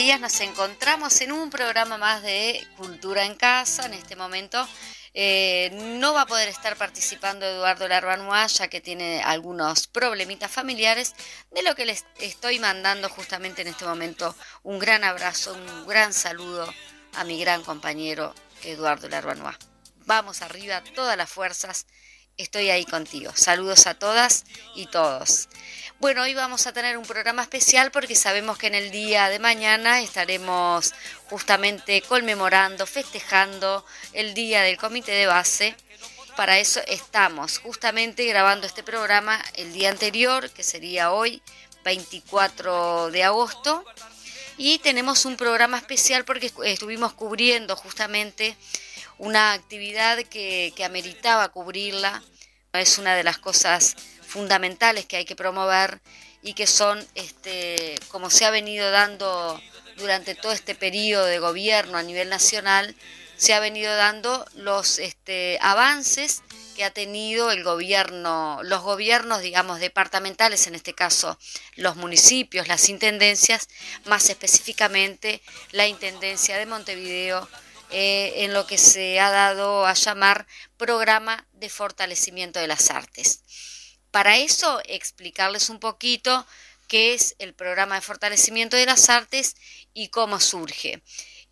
días. Nos encontramos en un programa más de Cultura en Casa. En este momento eh, no va a poder estar participando Eduardo Larbanoa ya que tiene algunos problemitas familiares, de lo que les estoy mandando justamente en este momento un gran abrazo, un gran saludo a mi gran compañero Eduardo Larbanoa. Vamos arriba, todas las fuerzas estoy ahí contigo. Saludos a todas y todos. Bueno, hoy vamos a tener un programa especial porque sabemos que en el día de mañana estaremos justamente conmemorando, festejando el día del comité de base. Para eso estamos justamente grabando este programa el día anterior, que sería hoy, 24 de agosto. Y tenemos un programa especial porque estuvimos cubriendo justamente una actividad que, ameritaba cubrirla. Es una de las cosas fundamentales que hay que promover y que son, este, como se ha venido dando durante todo este periodo de gobierno a nivel nacional, se ha venido dando los este, avances que ha tenido el gobierno, los gobiernos, digamos, departamentales, en este caso los municipios, las intendencias, más específicamente la Intendencia de Montevideo, eh, en lo que se ha dado a llamar programa de fortalecimiento de las artes. Para eso, explicarles un poquito qué es el programa de fortalecimiento de las artes y cómo surge.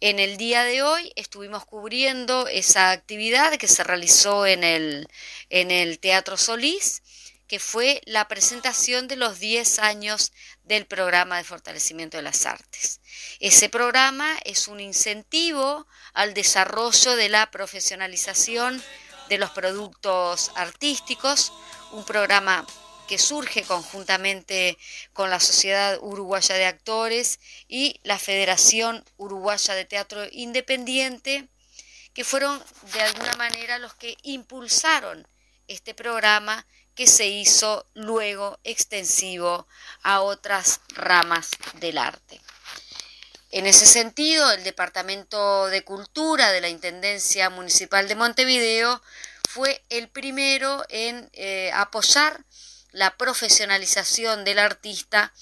En el día de hoy estuvimos cubriendo esa actividad que se realizó en el, en el Teatro Solís, que fue la presentación de los 10 años del programa de fortalecimiento de las artes. Ese programa es un incentivo al desarrollo de la profesionalización de los productos artísticos, un programa que surge conjuntamente con la Sociedad Uruguaya de Actores y la Federación Uruguaya de Teatro Independiente, que fueron de alguna manera los que impulsaron este programa que se hizo luego extensivo a otras ramas del arte. En ese sentido, el Departamento de Cultura de la Intendencia Municipal de Montevideo fue el primero en eh, apoyar la profesionalización del artista,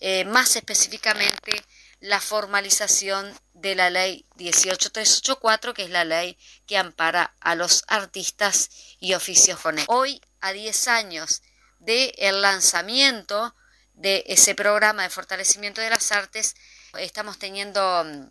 eh, más específicamente la formalización de la ley 18384, que es la ley que ampara a los artistas y oficios fonéticos. Hoy a 10 años del el lanzamiento de ese programa de fortalecimiento de las artes, estamos teniendo mm,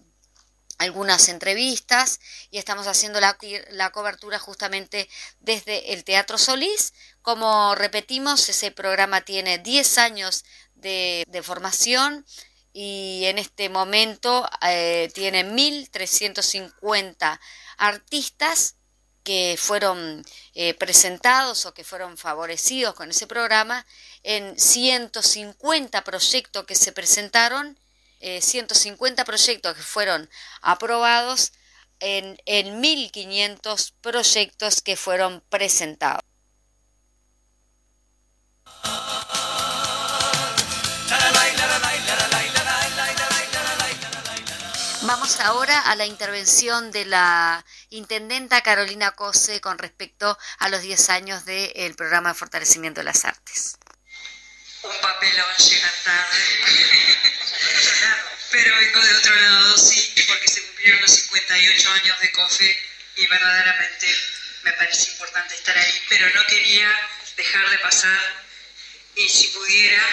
algunas entrevistas y estamos haciendo la, la, cobertura justamente desde el Teatro Solís. Como repetimos, ese programa tiene 10 años de, de formación y en este momento eh, tiene 1.350 artistas que fueron eh, presentados o que fueron favorecidos con ese programa, en 150 proyectos que se presentaron, 150 eh, proyectos que fueron aprobados, en, en 1.500 proyectos que fueron presentados. Vamos ahora a la intervención de la intendenta Carolina Cose con respecto a los 10 años del programa de fortalecimiento de las artes. Un papelón llega tarde, pero vengo de otro lado, sí, porque se cumplieron los 58 años de COFE y verdaderamente me parece importante estar ahí, pero no quería dejar de pasar y si pudiera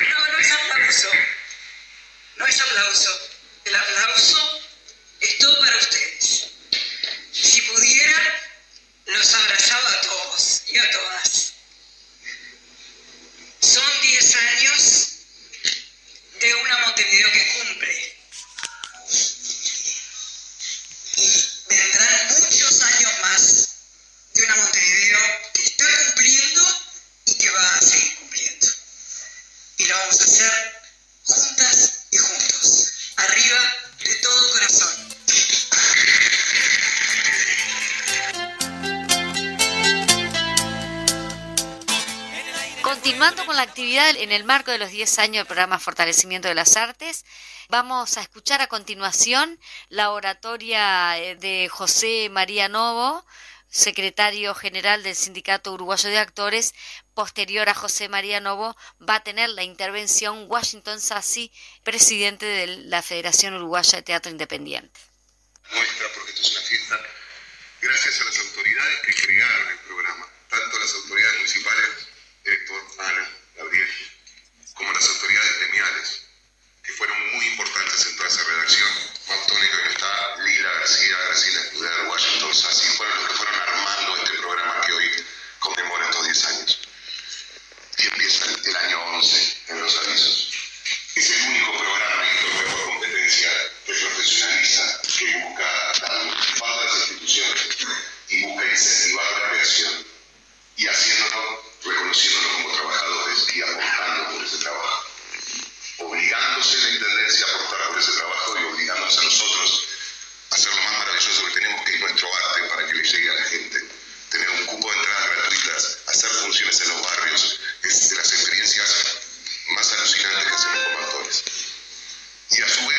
no, no es aplauso. No es aplauso. El aplauso es todo para ustedes. Si pudiera, los abrazaba a todos y a todas. Son 10 años de una Montevideo que cumple. Y vendrán muchos años más de una Montevideo que está cumpliendo y que va a seguir cumpliendo. Y lo vamos a hacer juntas y juntos, arriba de todo corazón. Continuando con la actividad en el marco de los 10 años del programa Fortalecimiento de las Artes, vamos a escuchar a continuación la oratoria eh, de José María Novo, secretario general del Sindicato Uruguayo de Actores, posterior a José María Novo, va a tener la intervención Washington Sassi, presidente de la Federación Uruguaya de Teatro Independiente. Nuestra Prostitución Fiesta, gracias a las autoridades que crearon el programa, tanto las autoridades municipales, Héctor, Ana, Gabriel, como las autoridades gremiales, que fueron muy importantes en toda esa redacción. Mautoni, creo que está, Lila García, Graciela Escudero, Washington Sassi, fueron los que fueron armando este programa que hoy conmemora estos 10 años. Y empieza el, año 11 en los avisos. Es el único programa que fue por competencia que profesionaliza, que busca la de las instituciones y busca incentivar la creación y haciéndolo, reconociéndolo como trabajo. de los barrios, es de las experiencias más alucinantes que hacen los combatores. Y a su vez,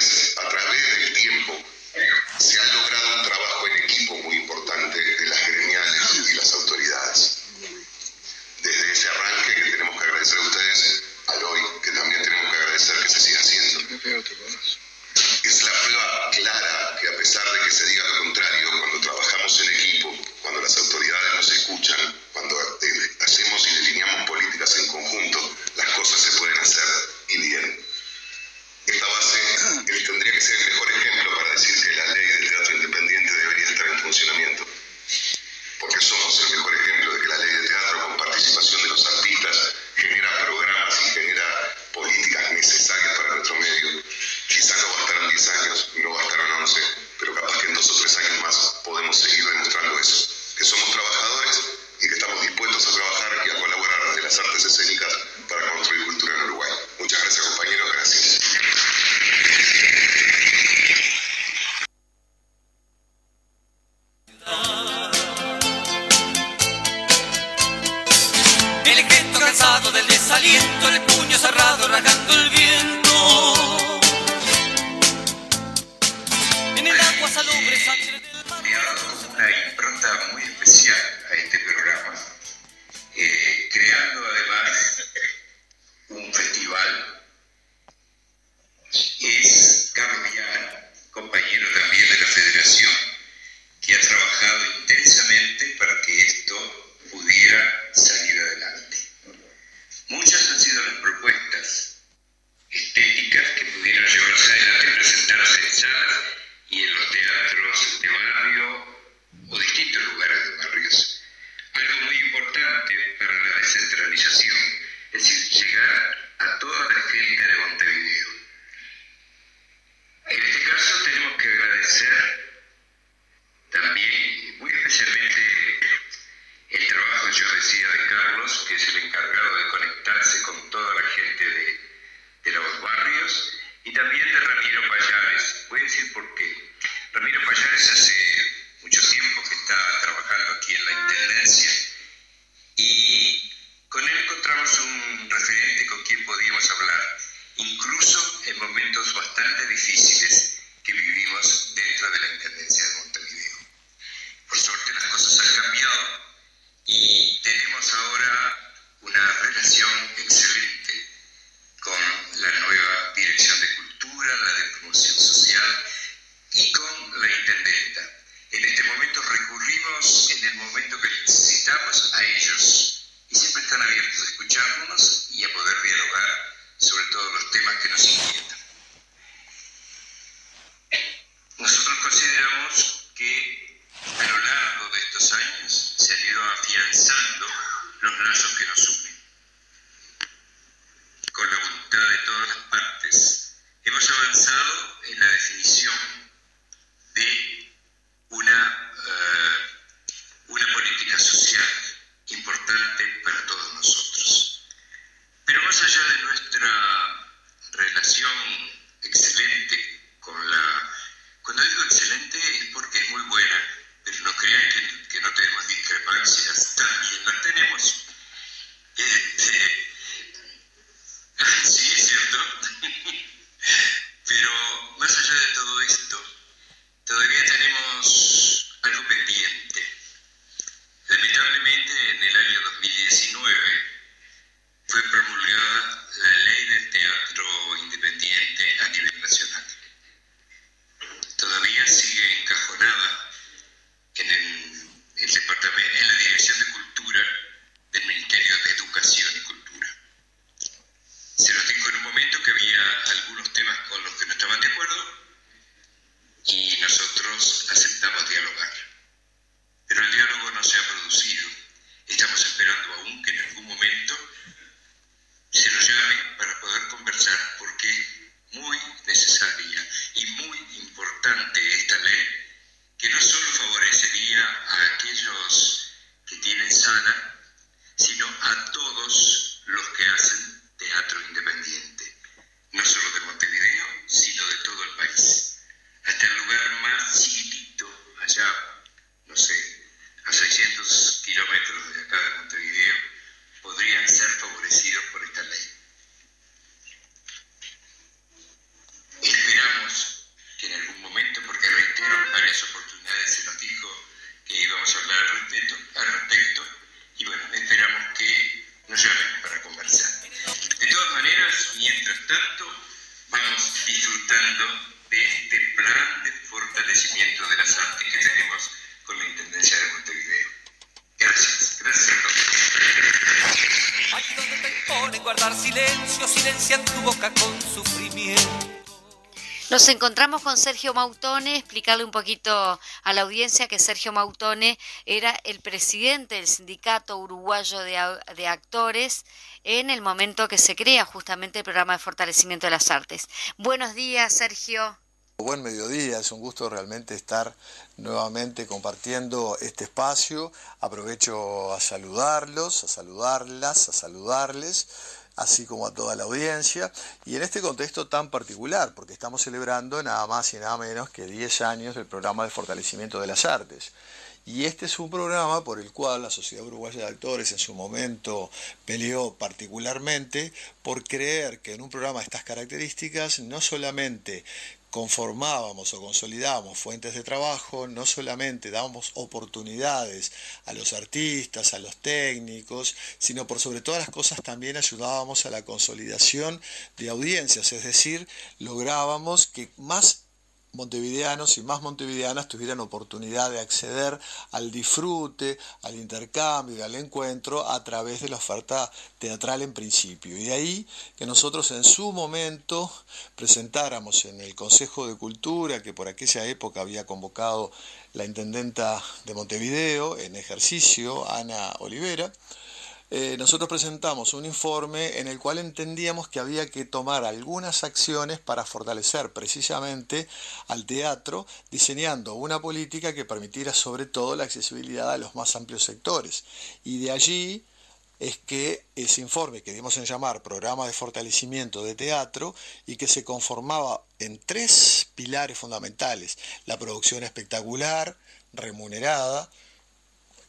los lazos que nos unen. Nos encontramos con Sergio Mautone, explicarle un poquito a la audiencia que Sergio Mautone era el presidente del Sindicato Uruguayo de, Actores en el momento que se crea justamente el programa de fortalecimiento de las artes. Buenos días, Sergio. Buen mediodía, es un gusto realmente estar nuevamente compartiendo este espacio. Aprovecho a saludarlos, a saludarlas, a saludarles, así como a toda la audiencia. Y en este contexto tan particular, porque estamos celebrando nada más y nada menos que 10 años del programa de fortalecimiento de las artes. Y este es un programa por el cual la Sociedad Uruguaya de Actores en su momento peleó particularmente por creer que en un programa de estas características no solamente conformábamos o consolidábamos fuentes de trabajo, no solamente dábamos oportunidades a los artistas, a los técnicos, sino por sobre todas las cosas también ayudábamos a la consolidación de audiencias, es decir, lográbamos que más montevideanos y más montevideanas tuvieran oportunidad de acceder al disfrute, al intercambio y al encuentro a través de la oferta teatral en principio. Y de ahí que nosotros en su momento presentáramos en el Consejo de Cultura, que por aquella época había convocado la intendenta de Montevideo en ejercicio, Ana Olivera, eh, nosotros presentamos un informe en el cual entendíamos que había que tomar algunas acciones para fortalecer precisamente al teatro, diseñando una política que permitiera sobre todo la accesibilidad a los más amplios sectores. Y de allí es que ese informe que dimos en llamar Programa de Fortalecimiento de Teatro y que se conformaba en tres pilares fundamentales, la producción espectacular, remunerada,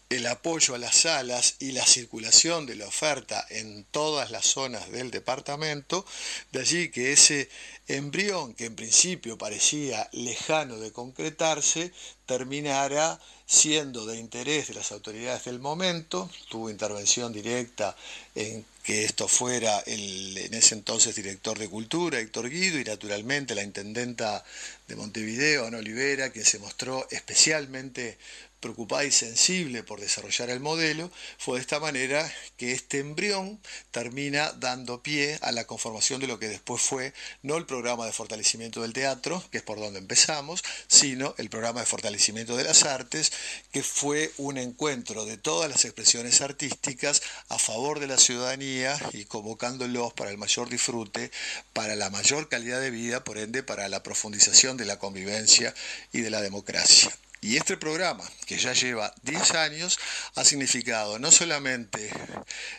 el apoyo a las salas y la circulación de la oferta en todas las zonas del departamento, de allí que ese embrión que en principio parecía lejano de concretarse, terminara siendo de interés de las autoridades del momento, tuvo intervención directa en que esto fuera el en ese entonces director de cultura, Héctor Guido, y naturalmente la intendenta de Montevideo, Ana Olivera, quien se mostró especialmente preocupada y sensible por desarrollar el modelo, fue de esta manera que este embrión termina dando pie a la conformación de lo que después fue no el programa de fortalecimiento del teatro, que es por donde empezamos, sino el programa de fortalecimiento de las artes, que fue un encuentro de todas las expresiones artísticas a favor de la ciudadanía y convocándolos para el mayor disfrute, para la mayor calidad de vida, por ende para la profundización de la convivencia y de la democracia. Y este programa, que ya lleva 10 años, ha significado no solamente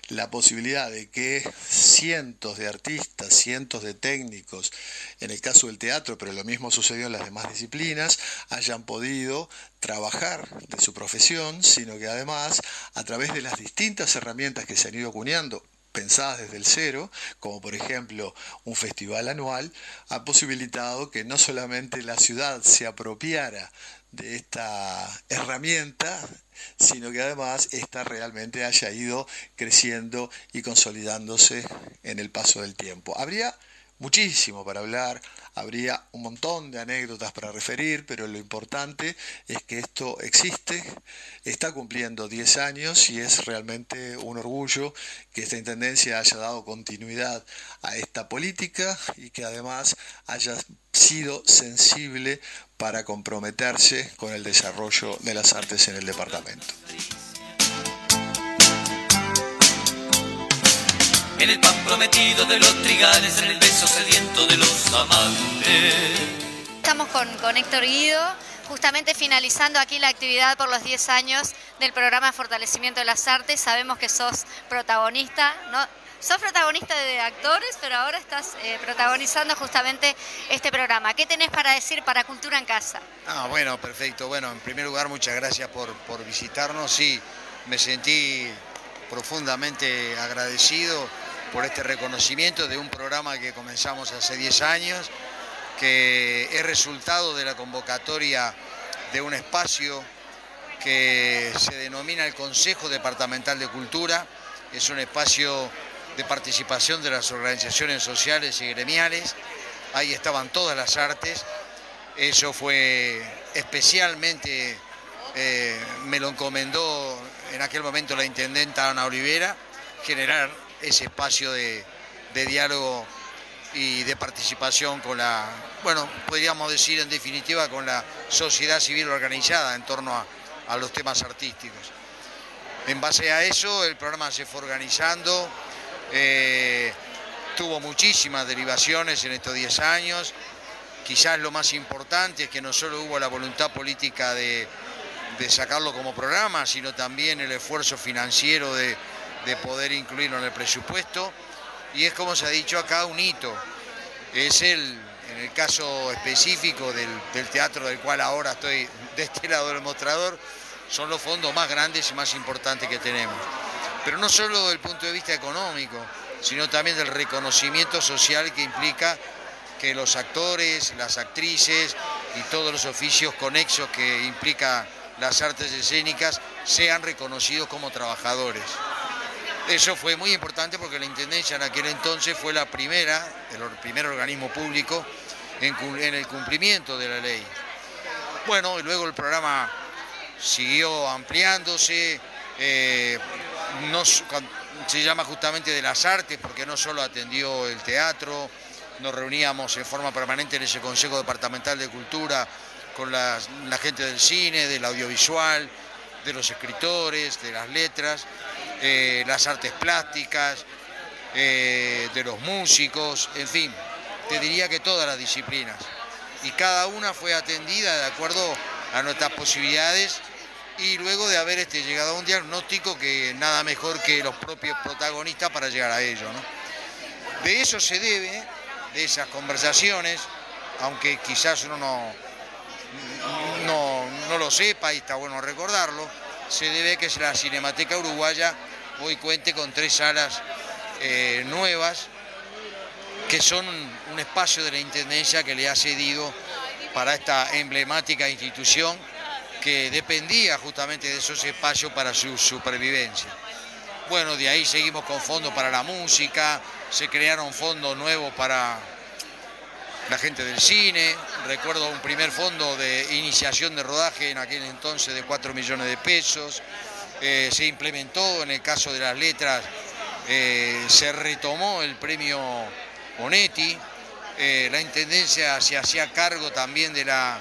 la posibilidad de que cientos de artistas, cientos de técnicos, en el caso del teatro, pero lo mismo sucedió en las demás disciplinas, hayan podido trabajar de su profesión, sino que además, a través de las distintas herramientas que se han ido acuñando, pensadas desde el cero, como por ejemplo un festival anual, ha posibilitado que no solamente la ciudad se apropiara de esta herramienta, sino que además esta realmente haya ido creciendo y consolidándose en el paso del tiempo. Habría muchísimo para hablar, habría un montón de anécdotas para referir, pero lo importante es que esto existe, está cumpliendo 10 años y es realmente un orgullo que esta Intendencia haya dado continuidad a esta política y que además haya sido sensible para comprometerse con el desarrollo de las artes en el departamento. En el pan prometido de los trigales, en el beso sediento de los amantes. Estamos con, con Héctor Guido, justamente finalizando aquí la actividad por los 10 años del programa Fortalecimiento de las Artes. Sabemos que sos protagonista, ¿no? Sos protagonista de actores, pero ahora estás eh, protagonizando justamente este programa. ¿Qué tenés para decir para Cultura en Casa? Ah, bueno, perfecto. Bueno, en primer lugar, muchas gracias por, por visitarnos. Sí, me sentí profundamente agradecido por este reconocimiento de un programa que comenzamos hace 10 años, que es resultado de la convocatoria de un espacio que se denomina el Consejo Departamental de Cultura. Es un espacio de participación de las organizaciones sociales y gremiales ahí estaban todas las artes. Eso fue especialmente, eh, me lo encomendó en aquel momento la intendenta Ana Olivera, generar ese espacio de, diálogo y de participación con la, bueno, podríamos decir en definitiva con la sociedad civil organizada en torno a, los temas artísticos. En base a eso el programa se fue organizando, eh, tuvo muchísimas derivaciones en estos 10 años, quizás lo más importante es que no solo hubo la voluntad política de, sacarlo como programa, sino también el esfuerzo financiero de, poder incluirlo en el presupuesto. Y es como se ha dicho acá un hito. Es el, en el caso específico del, del teatro del cual ahora estoy de este lado del mostrador, son los fondos más grandes y más importantes que tenemos. Pero no solo desde el punto de vista económico, sino también del reconocimiento social que implica que los actores, las actrices y todos los oficios conexos que implica las artes escénicas sean reconocidos como trabajadores. Eso fue muy importante porque la Intendencia en aquel entonces fue la primera, el primer organismo público en, el cumplimiento de la ley. Bueno, y luego el programa siguió ampliándose, eh, se llama justamente de las artes porque no solo atendió el teatro, nos reuníamos en forma permanente en ese Consejo Departamental de Cultura con la, gente del cine, del audiovisual, de los escritores, de las letras, eh, las artes plásticas, eh, de los músicos, en fin, te diría que todas las disciplinas. Y cada una fue atendida de acuerdo a nuestras posibilidades y luego de haber este, llegado a un diagnóstico que nada mejor que los propios protagonistas para llegar a ello. De eso se debe de esas conversaciones, aunque quizás uno no, no, lo sepa y está bueno recordarlo, se debe que la Cinemateca Uruguaya hoy cuente con tres salas eh, nuevas que son un espacio de la Intendencia que le ha cedido para esta emblemática institución que dependía justamente de esos espacios para su supervivencia. Bueno, de ahí seguimos con fondos para la música, se crearon fondos nuevos para la gente del cine, recuerdo un primer fondo de iniciación de rodaje en aquel entonces de 4 millones de pesos, eh, se implementó en el caso de las letras, eh, se retomó el premio Bonetti, eh, la Intendencia se hacía cargo también de la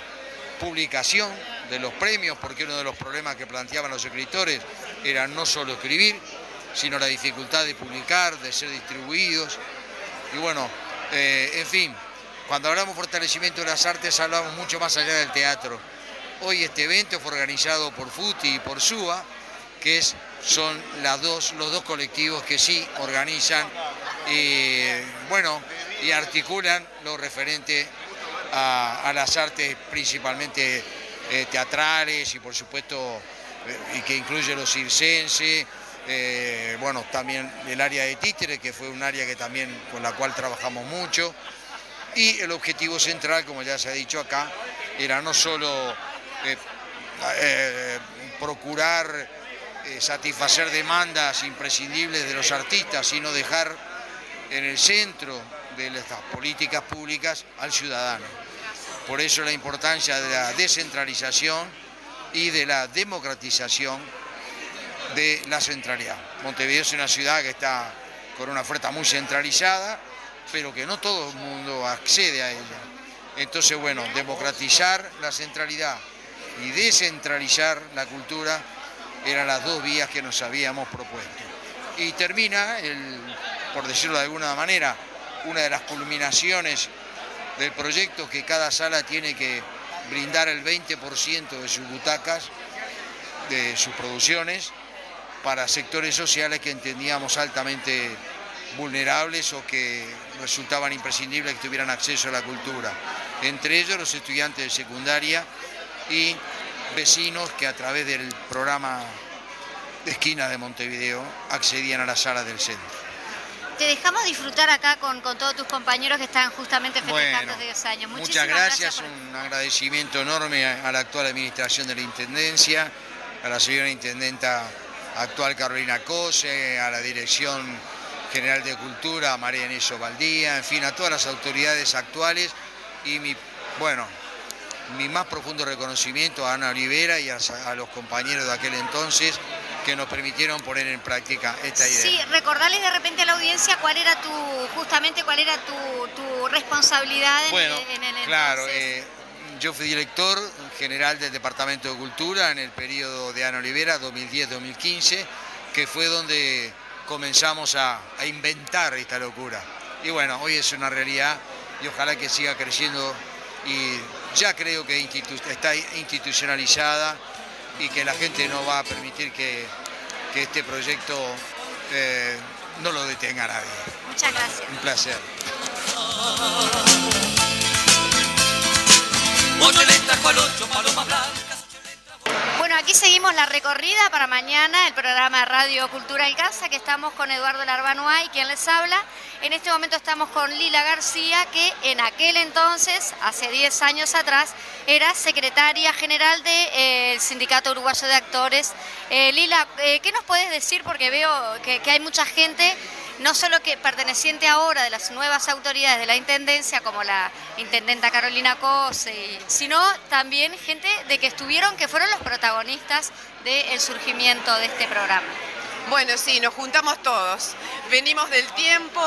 publicación de los premios, porque uno de los problemas que planteaban los escritores era no solo escribir, sino la dificultad de publicar, de ser distribuidos. Y bueno, eh, en fin, cuando hablamos de fortalecimiento de las artes hablamos mucho más allá del teatro. Hoy este evento fue organizado por FUTI y por SUA, que es, son los dos colectivos que sí organizan y, bueno, y articulan lo referente a, las artes principalmente eh, teatrales y por supuesto eh, que incluye los circenses, eh, bueno, también el área de títeres, que fue un área que también con la cual trabajamos mucho. Y el objetivo central, como ya se ha dicho acá, era no solo eh, eh, procurar satisfacer demandas imprescindibles de los artistas, sino dejar en el centro de las políticas públicas al ciudadano. Por eso la importancia de la descentralización y de la democratización de la centralidad. Montevideo es una ciudad que está con una oferta muy centralizada, pero que no todo el mundo accede a ella. Entonces, bueno, democratizar la centralidad y descentralizar la cultura eran las dos vías que nos habíamos propuesto. Y termina, por decirlo de alguna manera, una de las culminaciones del proyecto que cada sala tiene que brindar el 20% de sus butacas, de sus producciones, para sectores sociales que entendíamos altamente vulnerables o que resultaban imprescindibles que tuvieran acceso a la cultura. Entre ellos los estudiantes de secundaria y vecinos que a través del programa de esquina de Montevideo accedían a la sala del centro. Te dejamos disfrutar acá con, todos tus compañeros que están justamente festejando bueno, 10 años. muchas gracias, un agradecimiento enorme a la actual administración de la Intendencia, a la señora Intendenta actual Carolina Cose, a la dirección general de Cultura, a María Iniso Valdía, en fin, a todas las autoridades actuales y mi, bueno, mi más profundo reconocimiento a Ana Olivera y a, los compañeros de aquel entonces que nos permitieron poner en práctica esta idea. Sí, recordarles de repente a la audiencia cuál era tu, justamente cuál era tu, responsabilidad en, bueno, el Claro, eh, yo fui director general del Departamento de Cultura en el periodo de Ana Olivera, 2010-2015, que fue donde comenzamos a, inventar esta locura. Y bueno, hoy es una realidad y ojalá que siga creciendo y ya creo que está institucionalizada y que la gente no va a permitir que, este proyecto eh, no lo detenga nadie. Muchas gracias. Un placer. Aquí seguimos la recorrida para mañana, el programa Radio Cultura Casa, que estamos con Eduardo Larbanoa quien les habla. En este momento estamos con Lila García, que en aquel entonces, hace 10 años atrás, era secretaria general del eh, Sindicato Uruguayo de Actores. Eh, Lila, eh, ¿qué nos puedes decir? Porque veo que hay mucha gente no solo que perteneciente ahora de las nuevas autoridades de la Intendencia, como la Intendenta Carolina Cose, sino también gente de que estuvieron, que fueron los protagonistas del surgimiento de este programa. Bueno, sí, nos juntamos todos, venimos del tiempo,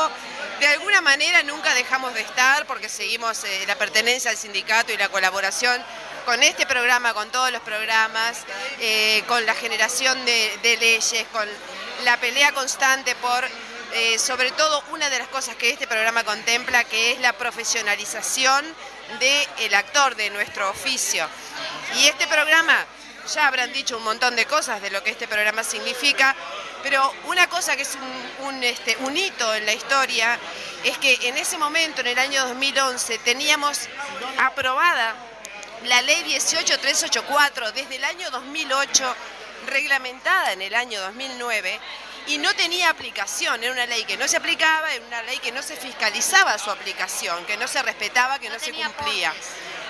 de alguna manera nunca dejamos de estar porque seguimos eh, la pertenencia al sindicato y la colaboración con este programa, con todos los programas, eh, con la generación de leyes, con la pelea constante por eh, sobre todo una de las cosas que este programa contempla, que es la profesionalización del actor, de nuestro oficio. Y este programa, ya habrán dicho un montón de cosas de lo que este programa significa, pero una cosa que es un, este, un hito en la historia es que en ese momento, en el año 2011, teníamos aprobada la ley 18384 desde el año 2008, reglamentada en el año 2009, y no tenía aplicación, era una ley que no se aplicaba, era una ley que no se fiscalizaba su aplicación, que no se respetaba, que no, se cumplía.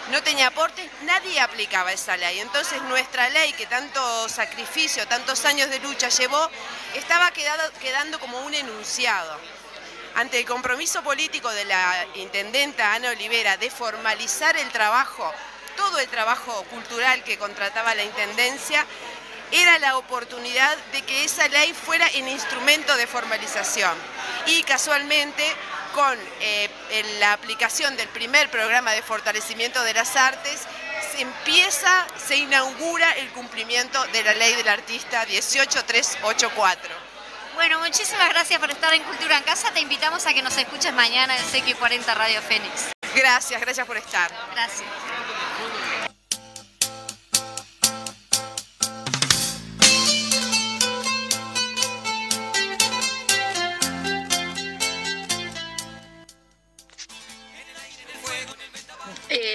No tenía aportes, nadie aplicaba esa ley. Entonces nuestra ley, que tanto sacrificio, tantos años de lucha llevó, estaba quedando como un enunciado. Ante el compromiso político de la intendenta Ana Olivera de formalizar el trabajo, todo el trabajo cultural que contrataba la intendencia, era la oportunidad de que esa ley fuera en instrumento de formalización. Y casualmente, con eh, la aplicación del primer programa de fortalecimiento de las artes, se empieza, se inaugura el cumplimiento de la ley del artista 18384. Bueno, muchísimas gracias por estar en Cultura en Casa. Te invitamos a que nos escuches mañana en CQ40 Radio Fénix. Gracias, gracias por estar. Gracias.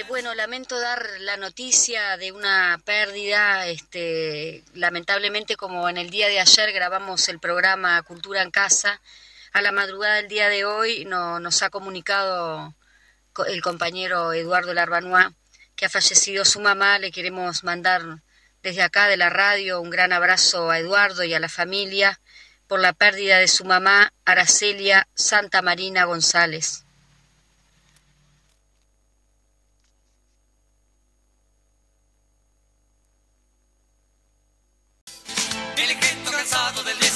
Bueno, lamento dar la noticia de una pérdida. Este, lamentablemente, como en el día de ayer grabamos el programa Cultura en Casa, a la madrugada del día de hoy no, nos ha comunicado el compañero Eduardo Larbanois que ha fallecido su mamá. Le queremos mandar desde acá de la radio un gran abrazo a Eduardo y a la familia por la pérdida de su mamá, Aracelia Santa Marina González.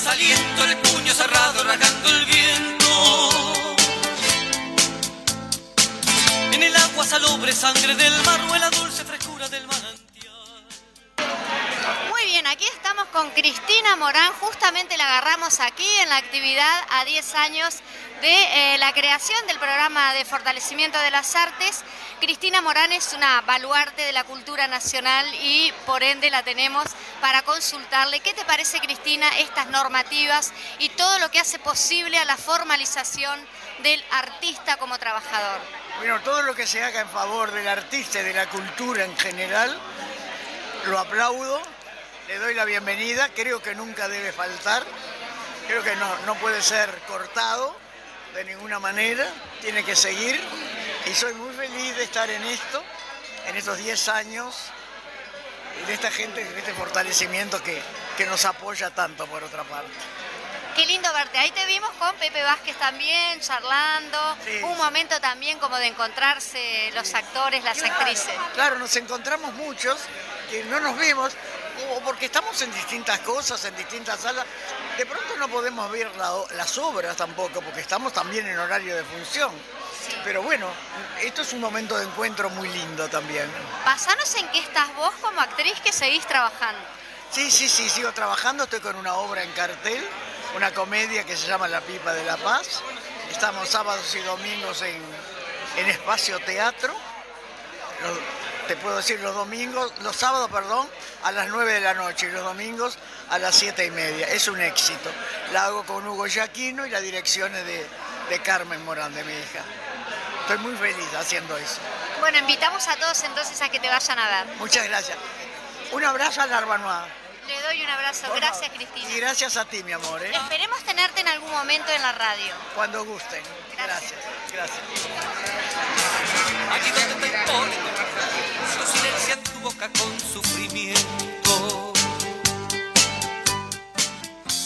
Desaliento, el puño cerrado rasgando el viento. En el agua salobre sangre del mar o la dulce frescura del manantial. Muy bien, aquí estamos con Cristina Morán, justamente la agarramos aquí en la actividad a 10 años de eh, la creación del programa de fortalecimiento de las artes. Cristina Morán es una baluarte de la cultura nacional y por ende la tenemos para consultarle. ¿Qué te parece, Cristina, estas normativas y todo lo que hace posible a la formalización del artista como trabajador? Bueno, todo lo que se haga en favor del artista y de la cultura en general, lo aplaudo, le doy la bienvenida, creo que nunca debe faltar, creo que no, no puede ser cortado de ninguna manera, tiene que seguir y soy muy feliz de estar en esto, en estos 10 años, y de esta gente, de este fortalecimiento que, que nos apoya tanto por otra parte. Qué lindo verte. Ahí te vimos con Pepe Vázquez también, charlando. Un momento también como de encontrarse los actores, las actrices. Claro, nos encontramos muchos que no nos vimos porque estamos en distintas cosas, en distintas salas. De pronto no podemos ver las obras tampoco, porque estamos también en horario de función. Pero bueno, esto es un momento de encuentro muy lindo también. Pasanos en qué estás vos como actriz que seguís trabajando. Sí, sí, sí, sigo trabajando, estoy con una obra en cartel, una comedia que se llama La Pipa de la Paz. Estamos sábados y domingos en, en Espacio Teatro. Te puedo decir los domingos, los sábados, perdón, a las 9 de la noche y los domingos a las 7 y media. Es un éxito. La hago con Hugo Yaquino y la dirección es de, de Carmen Morán, de mi hija. Estoy muy feliz haciendo eso. Bueno, invitamos a todos entonces a que te vayan a ver. Muchas gracias. Un abrazo a la Le doy un abrazo. gracias, Cristina. Y gracias a ti, mi amor. ¿eh? Esperemos tenerte en algún momento en la radio. Cuando gusten. Gracias. Gracias. Aquí silencio en tu boca con sufrimiento.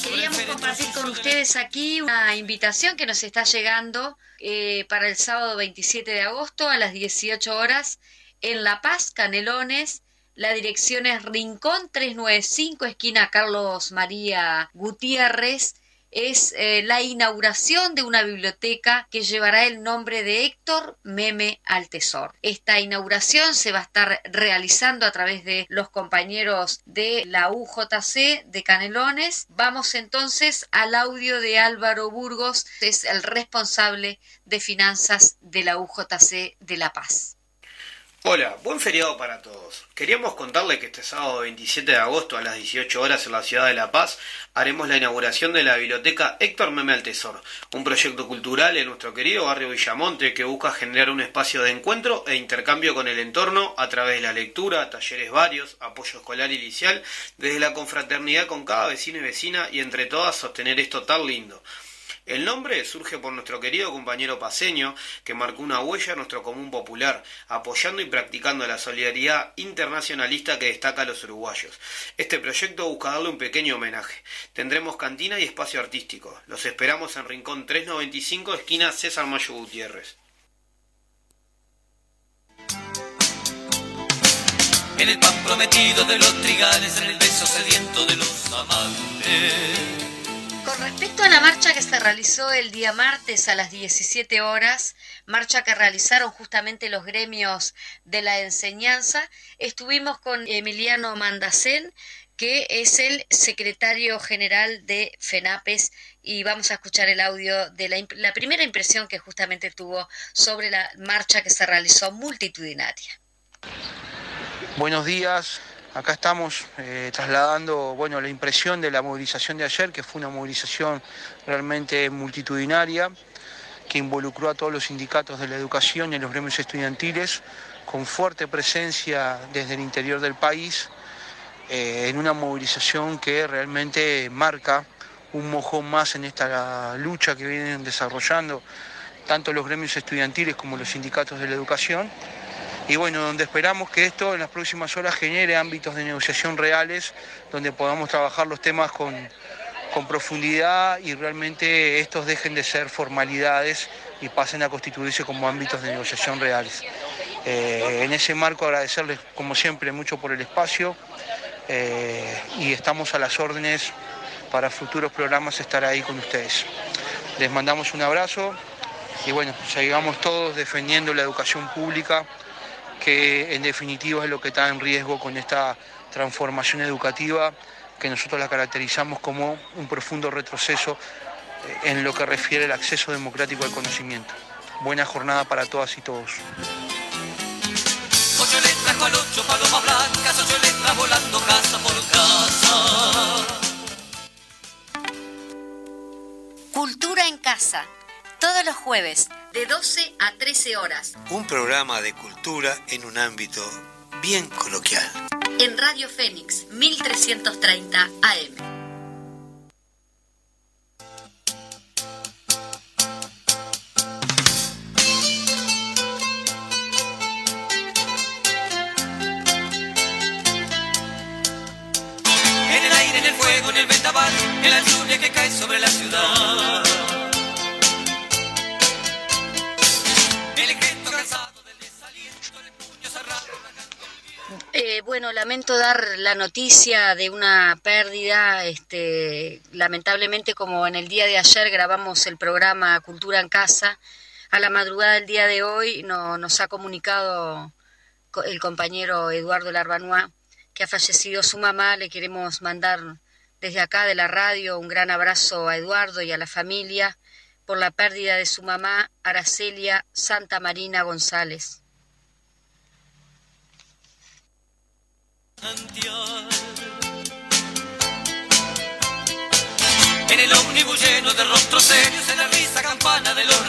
Queríamos compartir con ustedes aquí una invitación que nos está llegando eh, para el sábado 27 de agosto a las 18 horas en La Paz, Canelones la dirección es Rincón 395, esquina Carlos María Gutiérrez. Es eh, la inauguración de una biblioteca que llevará el nombre de Héctor Meme Altesor. Esta inauguración se va a estar realizando a través de los compañeros de la UJC de Canelones. Vamos entonces al audio de Álvaro Burgos, que es el responsable de finanzas de la UJC de La Paz. Hola, buen feriado para todos. Queríamos contarle que este sábado 27 de agosto a las 18 horas en la ciudad de La Paz haremos la inauguración de la biblioteca Héctor Meme al Tesoro, un proyecto cultural en nuestro querido barrio Villamonte que busca generar un espacio de encuentro e intercambio con el entorno a través de la lectura, talleres varios, apoyo escolar inicial, desde la confraternidad con cada vecino y vecina y entre todas sostener esto tan lindo. El nombre surge por nuestro querido compañero paseño, que marcó una huella en nuestro común popular, apoyando y practicando la solidaridad internacionalista que destaca a los uruguayos. Este proyecto busca darle un pequeño homenaje. Tendremos cantina y espacio artístico. Los esperamos en Rincón 395, esquina César Mayo Gutiérrez. En el pan prometido de los trigales, en el beso sediento de los amantes. Con respecto a la marcha que se realizó el día martes a las 17 horas, marcha que realizaron justamente los gremios de la enseñanza, estuvimos con Emiliano Mandacén, que es el secretario general de FENAPES y vamos a escuchar el audio de la, la primera impresión que justamente tuvo sobre la marcha que se realizó multitudinaria. Buenos días, Acá estamos eh, trasladando bueno, la impresión de la movilización de ayer, que fue una movilización realmente multitudinaria, que involucró a todos los sindicatos de la educación y a los gremios estudiantiles, con fuerte presencia desde el interior del país, eh, en una movilización que realmente marca un mojón más en esta lucha que vienen desarrollando tanto los gremios estudiantiles como los sindicatos de la educación y bueno, donde esperamos que esto en las próximas horas genere ámbitos de negociación reales, donde podamos trabajar los temas con, profundidad y realmente estos dejen de ser formalidades y pasen a constituirse como ámbitos de negociación reales. Eh, en ese marco agradecerles como siempre mucho por el espacio eh, y estamos a las órdenes para futuros programas estar ahí con ustedes. Les mandamos un abrazo y bueno, sigamos todos defendiendo la educación pública que en definitiva es lo que está en riesgo con esta transformación educativa que nosotros la caracterizamos como un profundo retroceso eh, en lo que refiere al acceso democrático al conocimiento. Buena jornada para todas y todos. volando casa por casa. Cultura en casa, todos los jueves de 12 a 13 horas. Un programa de cultura en un ámbito bien coloquial. En Radio Fénix 1330 AM. En el aire, en el fuego, en el vendaval, en la lluvia que cae sobre la ciudad. Bueno, lamento dar la noticia de una pérdida. Este, lamentablemente, como en el día de ayer grabamos el programa Cultura en Casa, a la madrugada del día de hoy no, nos ha comunicado el compañero Eduardo Larbanois que ha fallecido su mamá. Le queremos mandar desde acá de la radio un gran abrazo a Eduardo y a la familia por la pérdida de su mamá, Aracelia Santa Marina González. En el ómnibus lleno de rostros serios, en la risa campana de los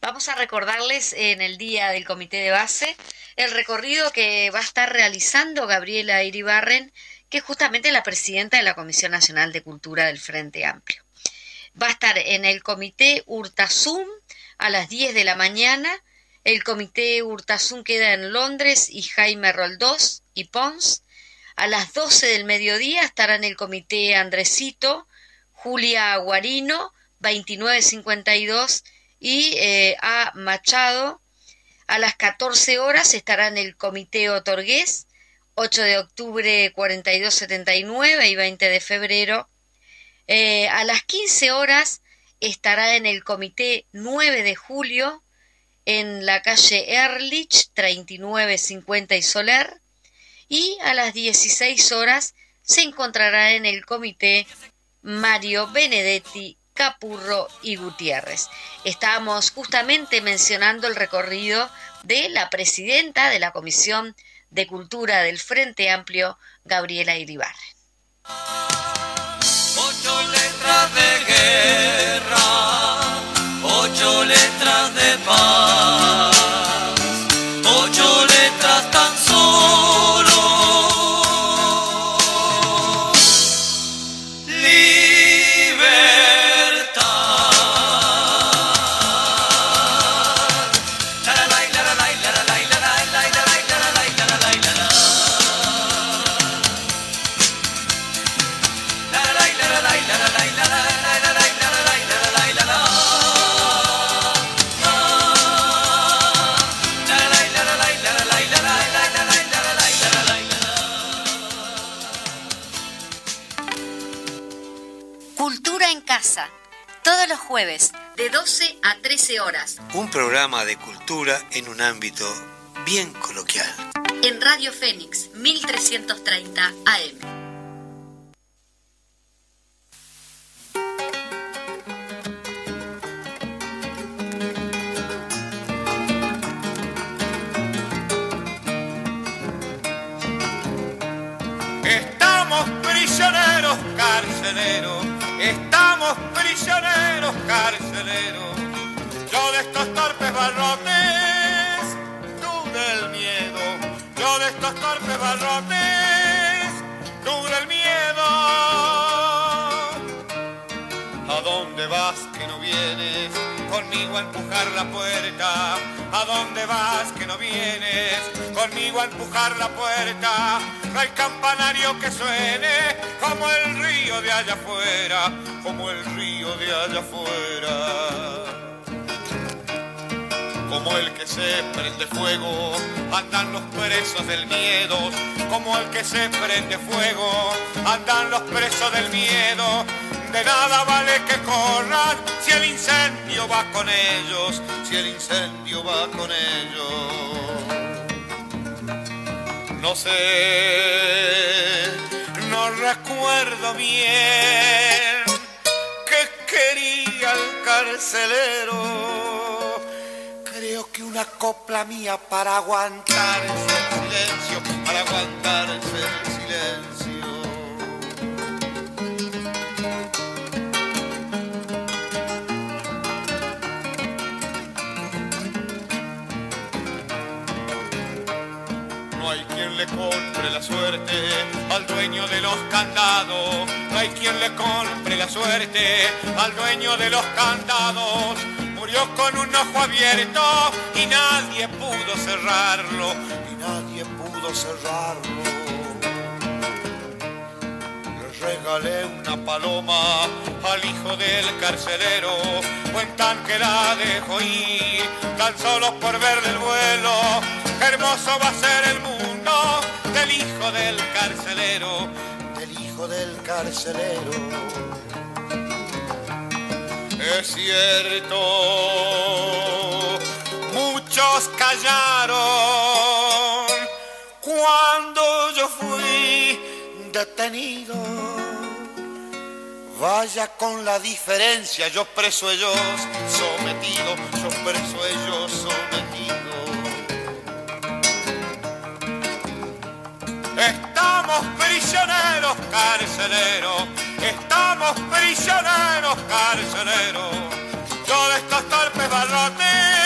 Vamos a recordarles en el día del comité de base el recorrido que va a estar realizando Gabriela Iribarren, que es justamente la presidenta de la Comisión Nacional de Cultura del Frente Amplio. Va a estar en el comité Urtasum a las 10 de la mañana el comité Urtasun queda en Londres y Jaime Roldós y Pons. A las 12 del mediodía estarán el comité Andresito, Julia Guarino, 2952 y eh, A. Machado. A las 14 horas estarán el comité Otorgués, 8 de octubre 4279 y 20 de febrero. Eh, a las 15 horas estará en el comité 9 de julio, en la calle Erlich 3950 y Soler y a las 16 horas se encontrará en el comité Mario Benedetti, Capurro y Gutiérrez. Estábamos justamente mencionando el recorrido de la presidenta de la Comisión de Cultura del Frente Amplio, Gabriela Iribarren. Ocho letras de guerra ocho letras de paz, jueves de 12 a 13 horas. Un programa de cultura en un ámbito bien coloquial. En Radio Fénix 1330 AM. Estos torpes barrotes, tú del miedo. ¿A dónde vas que no vienes? Conmigo a empujar la puerta. ¿A dónde vas que no vienes? Conmigo a empujar la puerta. No hay campanario que suene como el río de allá afuera, como el río de allá afuera. Como el que se prende fuego, andan los presos del miedo. Como el que se prende fuego, andan los presos del miedo. De nada vale que corran si el incendio va con ellos, si el incendio va con ellos. No sé, no recuerdo bien qué quería el carcelero. Creo que una copla mía para aguantar el silencio, para aguantar el silencio. le compre la suerte al dueño de los candados. No hay quien le compre la suerte al dueño de los candados. Murió con un ojo abierto y nadie pudo cerrarlo. Y nadie pudo cerrarlo. Le regalé una paloma al hijo del carcelero, cuentan que la dejó ir tan solo por ver el vuelo. Hermoso va a ser el mundo del hijo del carcelero, del hijo del carcelero. Es cierto, muchos callaron cuando yo fui detenido. Vaya con la diferencia, yo preso ellos sometido, yo preso ellos sometido. Estamos prisioneros carceleros, estamos prisioneros carceleros. Yo de estos torpes barrotes,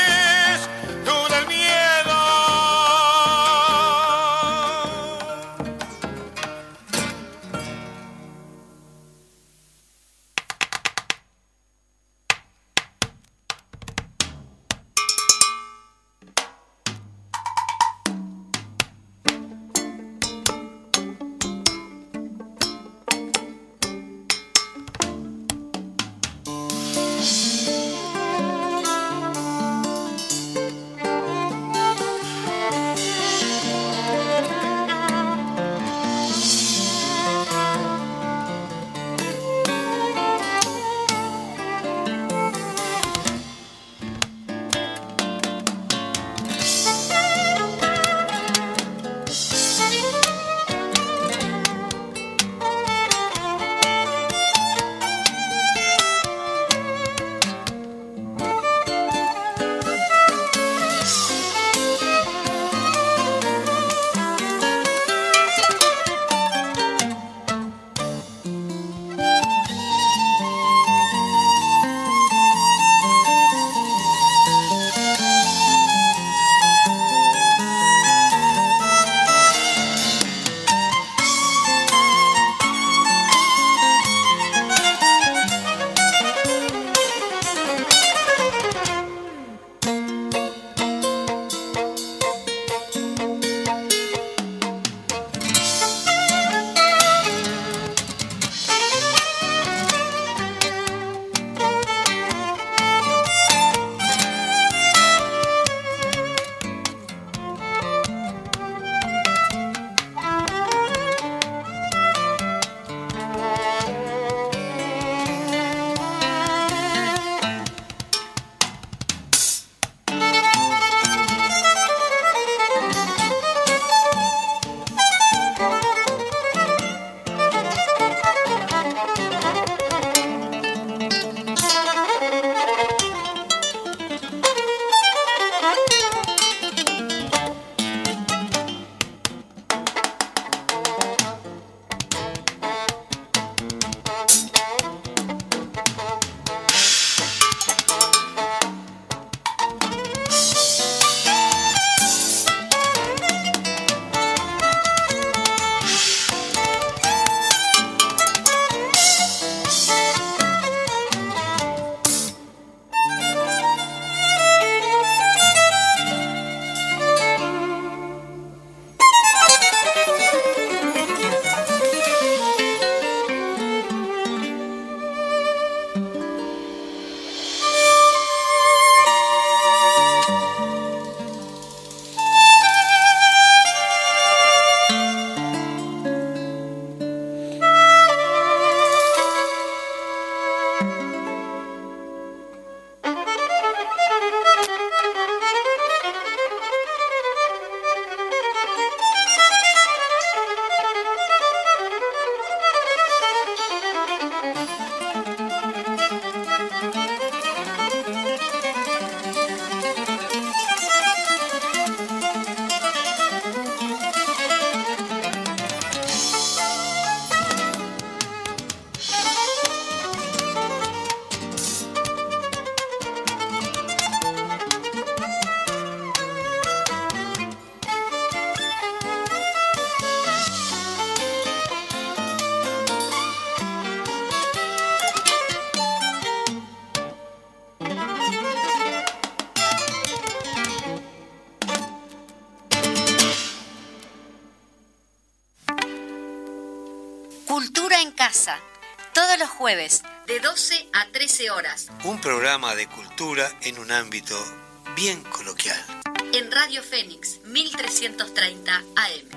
jueves, de 12 a 13 horas, Un programa de cultura en un ámbito bien coloquial. en Radio Fénix 1330 AM.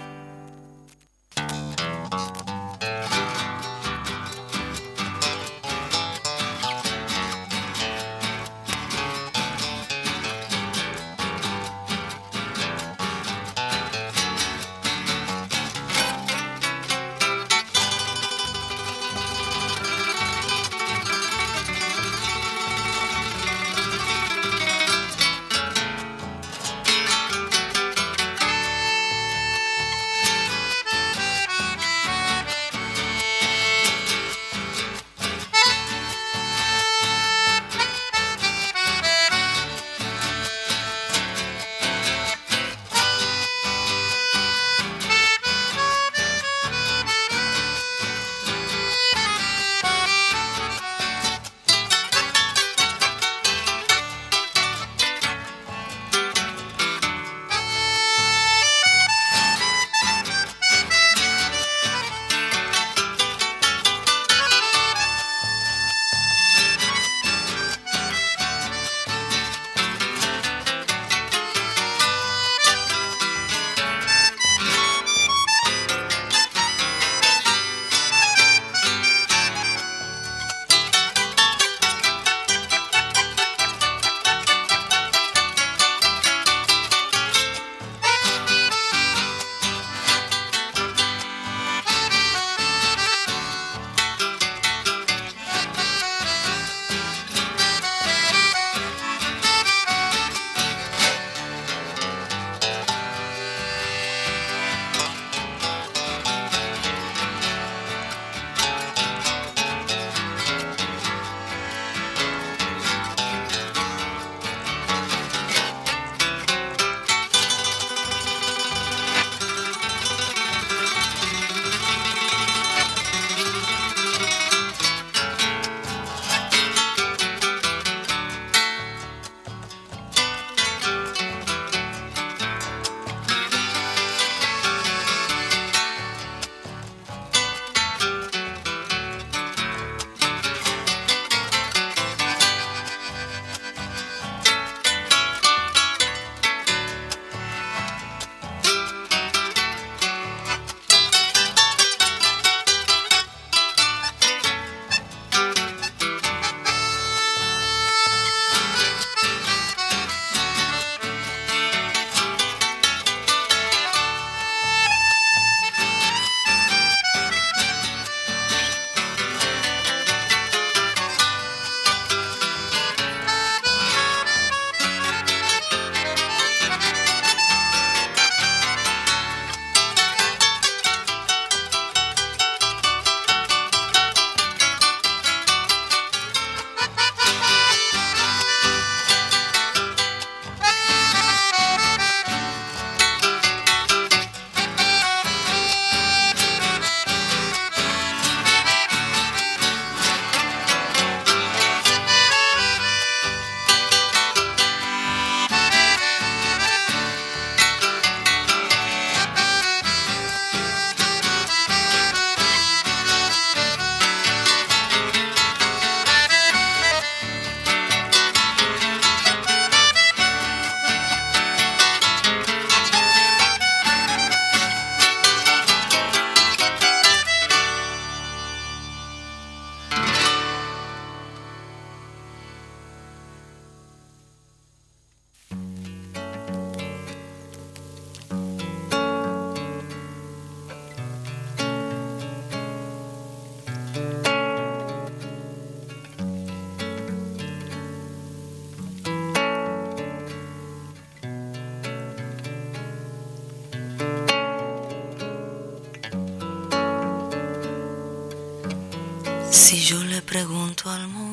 Si yo le pregunto al mundo,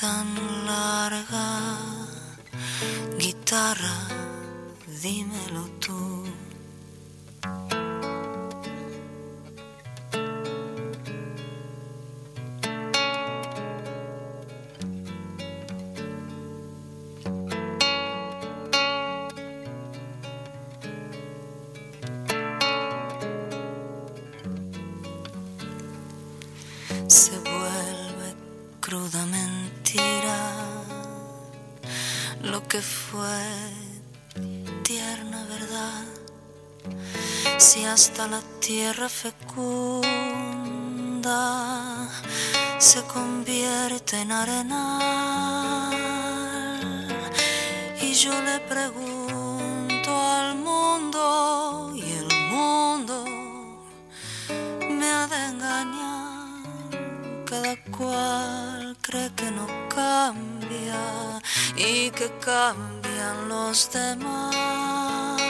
noche es tan larga. Lo que fue tierna verdad. Si hasta la tierra fecunda se convierte en arenal. Y yo le pregunto al mundo y el mundo me ha de engañar. Cada cual cree que no cambia y que cambian los demás.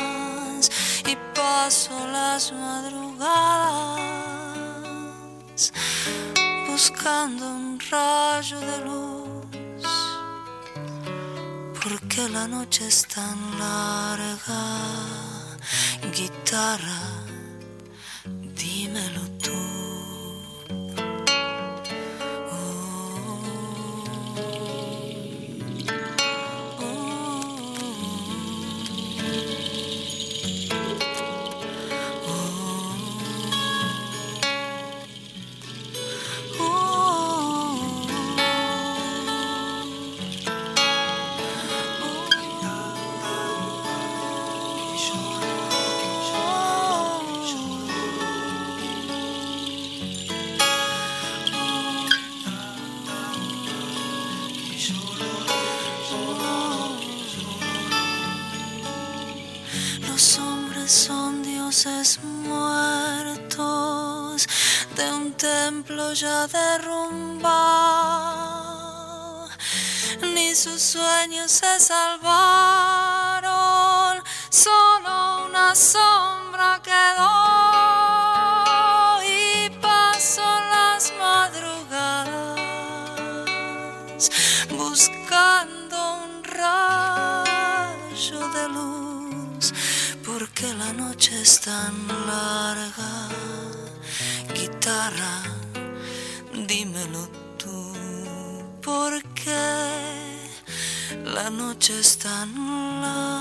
Y paso las madrugadas buscando un rayo de luz. Porque la noche es tan larga guitarra Los hombres son dioses muertos de un templo ya derrumbado. Ni sus sueños se salvaron, solo una sombra quedó y pasó las madrugadas buscando un rayo de luz porque la noche es tan larga. Guitarra, dímelo tú, porque la noche es tan larga.